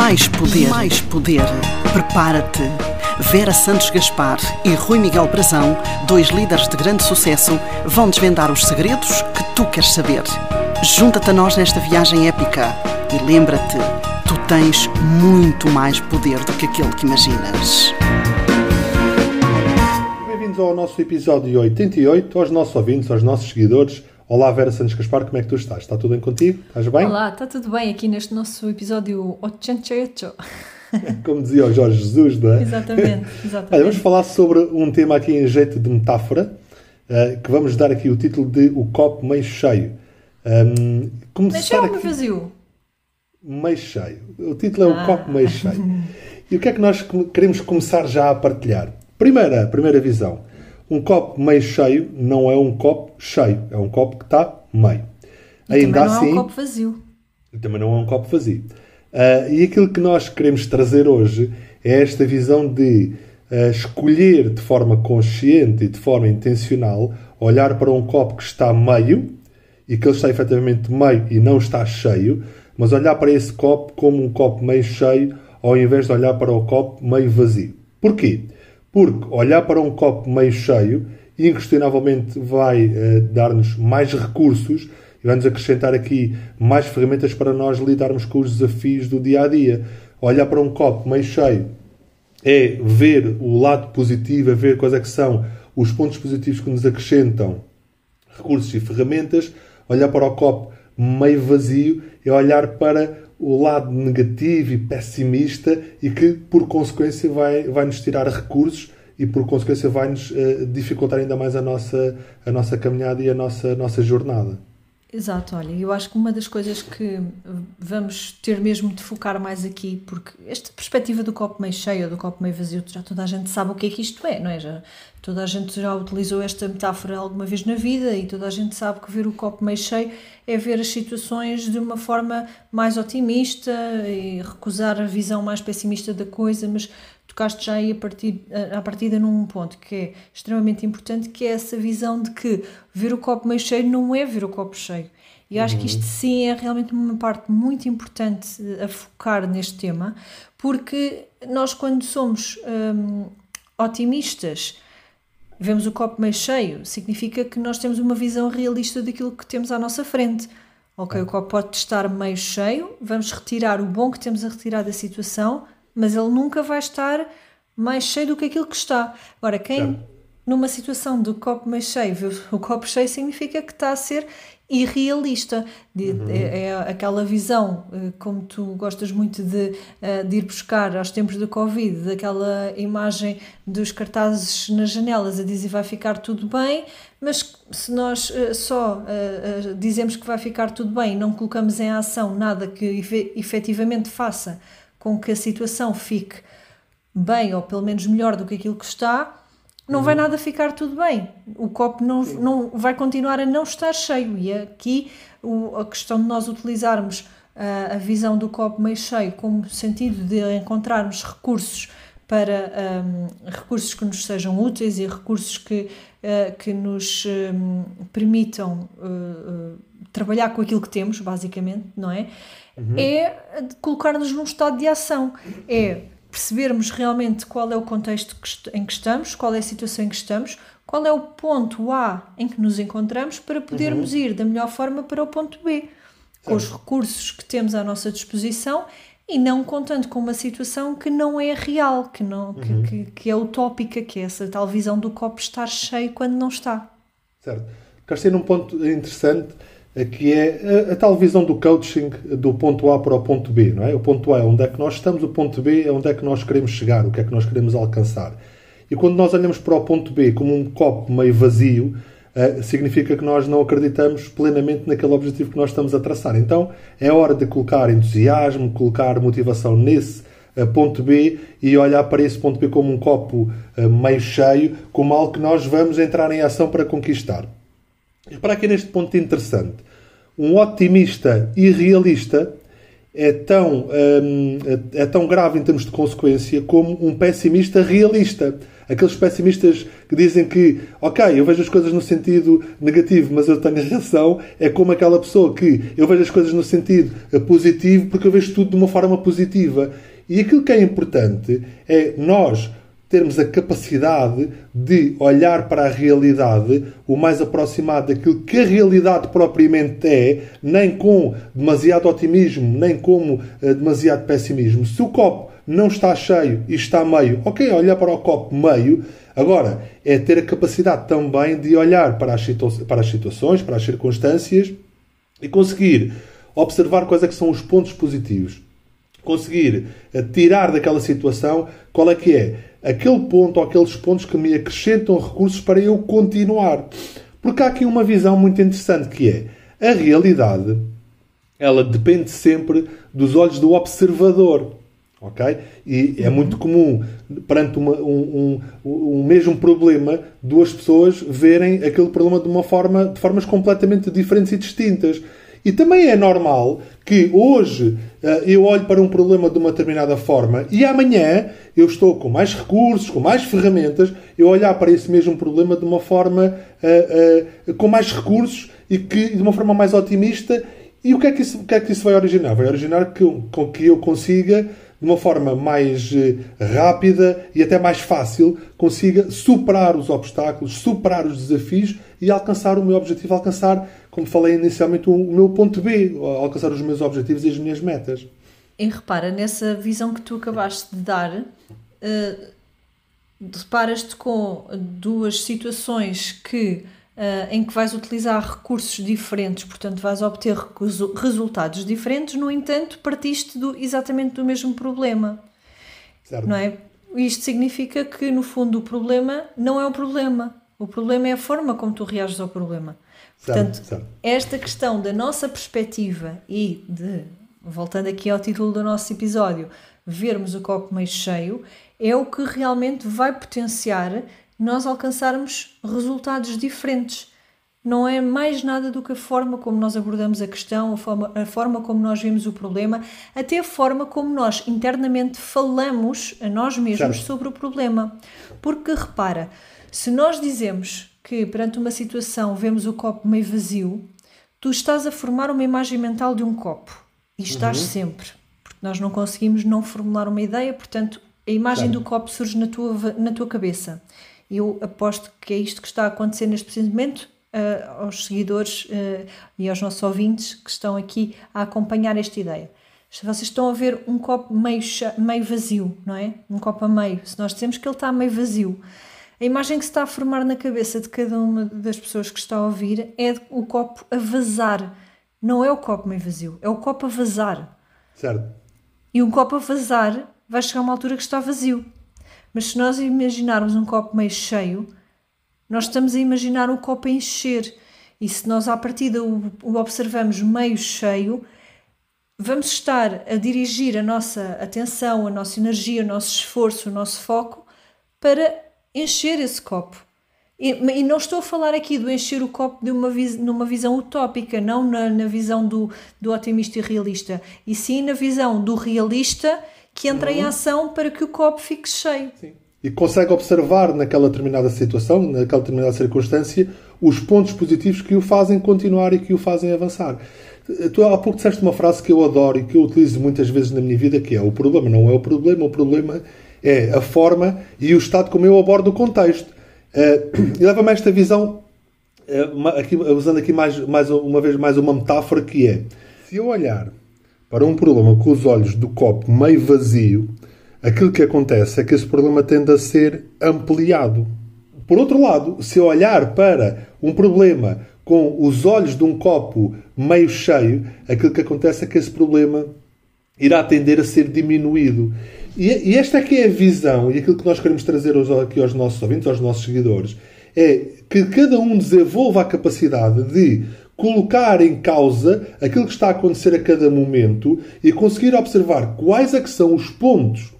Mais poder. Mais poder. Prepara-te. Vera Santos Gaspar e Rui Miguel Brazão, dois líderes de grande sucesso, vão desvendar os segredos que tu queres saber. Junta-te a nós nesta viagem épica e lembra-te, tu tens muito mais poder do que aquele que imaginas. Bem-vindos ao nosso episódio 88, aos nossos ouvintes, aos nossos seguidores. Olá Vera Santos Gaspar, como é que tu estás? Está tudo bem contigo? Estás bem? Olá, está tudo bem aqui neste nosso episódio 88. Como dizia o Jorge Jesus, não é? Exatamente, exatamente. Olha, vamos falar sobre um tema aqui em jeito de metáfora, uh, que vamos dar aqui o título de O Copo Meio Cheio. Um, meio cheio ou meio vazio? Meio cheio. O título é ah. O Copo Meio Cheio. E o que é que nós queremos começar já a partilhar? Primeira, primeira visão. Um copo meio cheio não é um copo cheio, é um copo que está meio. E Ainda também não assim, é um assim, copo vazio. Também não é um copo vazio. Uh, e aquilo que nós queremos trazer hoje é esta visão de uh, escolher de forma consciente e de forma intencional olhar para um copo que está meio e que ele está efetivamente meio e não está cheio, mas olhar para esse copo como um copo meio cheio ao invés de olhar para o copo meio vazio. Porquê? Porque olhar para um copo meio cheio inquestionavelmente vai uh, dar-nos mais recursos e vai-nos acrescentar aqui mais ferramentas para nós lidarmos com os desafios do dia a dia. Olhar para um copo meio cheio é ver o lado positivo, é ver quais é que são os pontos positivos que nos acrescentam recursos e ferramentas. Olhar para o copo meio vazio é olhar para o lado negativo e pessimista e que, por consequência, vai, vai nos tirar recursos e, por consequência, vai nos uh, dificultar ainda mais a nossa, a nossa caminhada e a nossa, a nossa jornada. Exato, olha, eu acho que uma das coisas que vamos ter mesmo de focar mais aqui, porque esta perspectiva do copo meio cheio ou do copo meio vazio, já toda a gente sabe o que é que isto é, não é? Já, toda a gente já utilizou esta metáfora alguma vez na vida e toda a gente sabe que ver o copo meio cheio é ver as situações de uma forma mais otimista e recusar a visão mais pessimista da coisa, mas tocaste já aí a partir a partida num ponto que é extremamente importante, que é essa visão de que ver o copo meio cheio não é ver o copo cheio. E acho que isto uhum. sim é realmente uma parte muito importante a focar neste tema, porque nós quando somos hum, otimistas, vemos o copo meio cheio, significa que nós temos uma visão realista daquilo que temos à nossa frente. Ok, o copo pode estar meio cheio, vamos retirar o bom que temos a retirar da situação, mas ele nunca vai estar mais cheio do que aquilo que está. Agora, quem numa situação do copo meio cheio, o copo cheio significa que está a ser irrealista. Uhum. é, é, aquela visão, eh, como tu gostas muito de, eh, de ir buscar aos tempos do Covid, daquela imagem dos cartazes nas janelas a dizer vai ficar tudo bem, mas se nós eh, só dizemos que vai ficar tudo bem e não colocamos em ação nada que efetivamente faça com que a situação fique bem ou pelo menos melhor do que aquilo que está, não uhum. vai nada ficar tudo bem. O copo não, não vai continuar a não estar cheio. E aqui o, a questão de nós utilizarmos uh, a visão do copo meio cheio como sentido de encontrarmos recursos para um, recursos que nos sejam úteis e recursos que, uh, que nos um, permitam uh, trabalhar com aquilo que temos, basicamente, não é? Uhum. é colocar-nos num estado de ação. É percebermos realmente qual é o contexto em que estamos, qual é a situação em que estamos, qual é o ponto A em que nos encontramos para podermos uhum. ir da melhor forma para o ponto B, com os recursos que temos à nossa disposição e não contando com uma situação que não é real, que, não, uhum. que, que, que, é utópica, que é essa tal visão do copo estar cheio quando não está. Certo. Quero ser um ponto interessante que é a, a, tal visão do coaching do ponto A para o ponto B. Não é? O ponto A é onde é que nós estamos, o ponto B é onde é que nós queremos chegar, o que é que nós queremos alcançar. E quando nós olhamos para o ponto B como um copo meio vazio, uh, significa que nós não acreditamos plenamente naquele objetivo que nós estamos a traçar. Então é hora de colocar entusiasmo, colocar motivação nesse ponto B e olhar para esse ponto B como um copo meio cheio, como algo que nós vamos entrar em ação para conquistar. Repara aqui neste ponto interessante. Um otimista irrealista é tão, hum, é tão grave em termos de consequência como um pessimista realista. aqueles pessimistas que dizem que, ok, eu vejo as coisas no sentido negativo, mas eu tenho razão, é como aquela pessoa que eu vejo as coisas no sentido positivo porque eu vejo tudo de uma forma positiva. E aquilo que é importante é nós termos a capacidade de olhar para a realidade o mais aproximado daquilo que a realidade propriamente é, nem com demasiado otimismo, nem com uh, demasiado pessimismo. Se o copo não está cheio e está meio, ok, olhar para o copo meio. Agora, é ter a capacidade também de olhar para as, para as situações, para as circunstâncias e conseguir observar quais é que são os pontos positivos. Conseguir uh, tirar daquela situação qual é que é aquele ponto ou aqueles pontos que me acrescentam recursos para eu continuar. Porque há aqui uma visão muito interessante que é a realidade, ela depende sempre dos olhos do observador. Ok? E é uhum. muito comum, perante uma, um, um, um, mesmo problema, duas pessoas verem aquele problema de uma forma, de formas completamente diferentes e distintas. E também é normal que hoje eh, eu olho para um problema de uma determinada forma e amanhã eu estou com mais recursos, com mais ferramentas, eu olhar para esse mesmo problema de uma forma uh, uh, com mais recursos e que de uma forma mais otimista. E o que é que isso, o que é que isso vai originar? Vai originar que, com que eu consiga de uma forma mais rápida e até mais fácil, consiga superar os obstáculos, superar os desafios e alcançar o meu objetivo, alcançar como falei inicialmente, o meu ponto B, alcançar os meus objetivos e as minhas metas. E repara, nessa visão que tu acabaste de dar, uh, deparas-te com duas situações que, em que vais utilizar recursos diferentes, portanto vais obter resultados diferentes, no entanto partiste do, exatamente do mesmo problema. Certo. Não é? Isto significa que, no fundo, o problema não é o problema. O problema é a forma como tu reages ao problema. Portanto, certo, certo. esta questão da nossa perspectiva e de, voltando aqui ao título do nosso episódio, vermos o copo meio cheio, é o que realmente vai potenciar nós alcançarmos resultados diferentes. Não é mais nada do que a forma como nós abordamos a questão, a forma, a forma como nós vemos o problema, até a forma como nós internamente falamos a nós mesmos certo. sobre o problema. Porque repara, se nós dizemos que perante uma situação vemos o copo meio vazio, tu estás a formar uma imagem mental de um copo. E estás uhum. sempre. Porque nós não conseguimos não formular uma ideia, portanto, a imagem claro. do copo surge na tua, na tua cabeça. Eu aposto que é isto que está a acontecer neste preciso momento uh, aos seguidores uh, e aos nossos ouvintes que estão aqui a acompanhar esta ideia. Vocês estão a ver um copo meio, meio vazio, não é? Um copo a meio. Se nós dizemos que ele está meio vazio, a imagem que se está a formar na cabeça de cada uma das pessoas que está a ouvir é o copo a vazar. Não é o copo meio vazio, é o copo a vazar. Certo. E um copo a vazar vai chegar a uma altura que está vazio. Mas se nós imaginarmos um copo meio cheio, nós estamos a imaginar o copo a encher. E se nós à partida o, o observamos meio cheio, vamos estar a dirigir a nossa atenção, a nossa energia, o nosso esforço, o nosso foco para encher esse copo. E, e, não estou a falar aqui do encher o copo de uma numa visão utópica, não na, na visão do, do otimista e realista, e sim na visão do realista que entra uhum. em ação para que o copo fique cheio. Sim. E consegue observar naquela determinada situação, naquela determinada circunstância, os pontos positivos que o fazem continuar e que o fazem avançar. Tu há pouco disseste uma frase que eu adoro e que eu utilizo muitas vezes na minha vida, que é o problema não é o problema, o problema é a forma e o estado como eu abordo o contexto. Uh, e leva-me a esta visão, uh, aqui, usando aqui mais, mais uma vez mais uma metáfora que é, se eu olhar para um problema com os olhos do copo meio vazio, aquilo que acontece é que esse problema tende a ser ampliado. Por outro lado, se eu olhar para um problema com os olhos de um copo meio cheio, aquilo que acontece é que esse problema irá tender a ser diminuído. E, esta é que é a visão e aquilo que nós queremos trazer aqui aos nossos ouvintes, aos nossos seguidores, é que cada um desenvolva a capacidade de colocar em causa aquilo que está a acontecer a cada momento e conseguir observar quais é que são os pontos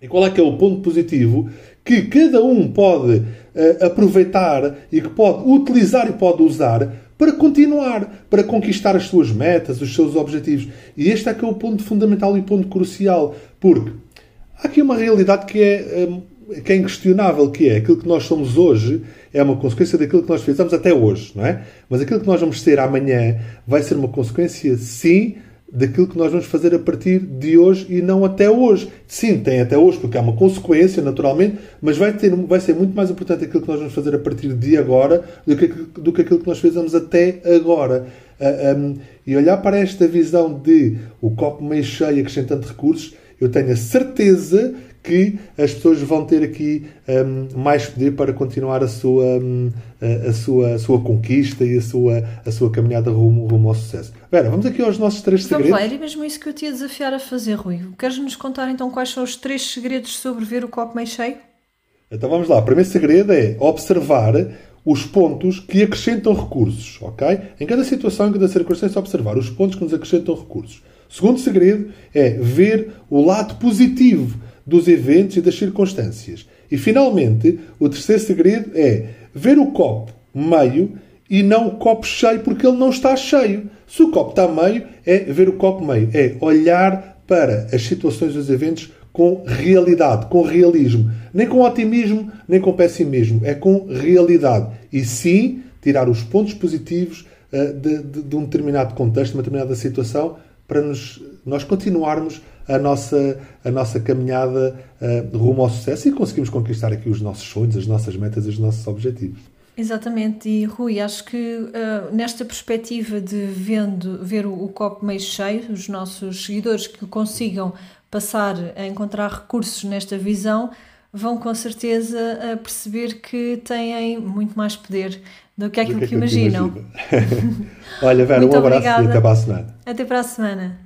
e qual é que é o ponto positivo que cada um pode uh, aproveitar e que pode utilizar e pode usar para continuar, para conquistar as suas metas, os seus objetivos. E este é que é o ponto fundamental e ponto crucial, porque há aqui uma realidade que é hum, que é inquestionável que é aquilo que nós somos hoje é uma consequência daquilo que nós fizemos até hoje, não é? Mas aquilo que nós vamos ser amanhã vai ser uma consequência, sim, daquilo que nós vamos fazer a partir de hoje e não até hoje. Sim, tem até hoje, porque é uma consequência, naturalmente, mas vai, ter, vai ser muito mais importante aquilo que nós vamos fazer a partir de agora do que, do que aquilo que nós fizemos até agora. Uh, ah, um, e olhar para esta visão de o copo meio cheio acrescentando recursos, eu tenho a certeza que as pessoas vão ter aqui um, mais poder para continuar a sua, um, a, sua, a sua conquista e a sua, a sua caminhada rumo, rumo ao sucesso. Vera, vamos aqui aos nossos três vamos segredos. Vamos lá, era mesmo isso que eu te ia desafiar a fazer, Rui. Queres-nos contar então quais são os três segredos sobre ver o copo meio cheio? Então vamos lá. O primeiro segredo é observar os pontos que acrescentam recursos, ok? Em cada situação, em cada circunstância, observar os pontos que nos acrescentam recursos. O segundo segredo é ver o lado positivo dos eventos e das circunstâncias. E, finalmente, o terceiro segredo é ver o copo meio e não o copo cheio, porque ele não está cheio. Se o copo está meio, é ver o copo meio. É olhar para as situações dos eventos com realidade, com realismo. Nem com otimismo, nem com pessimismo. É com realidade. E sim, tirar os pontos positivos uh, de, de, de, um determinado contexto, de uma determinada situação, para nos, nós continuarmos a nossa, a nossa caminhada uh, rumo ao sucesso e conseguimos conquistar aqui os nossos sonhos, as nossas metas os nossos objetivos. Exatamente, e Rui, acho que uh, nesta perspectiva de vendo, ver o, o, copo meio cheio, os nossos seguidores que consigam passar a encontrar recursos nesta visão vão com certeza a perceber que têm muito mais poder do que aquilo do que, que, imaginam. Olha, Vera, um abraço obrigada. e até para a semana. Até para a semana.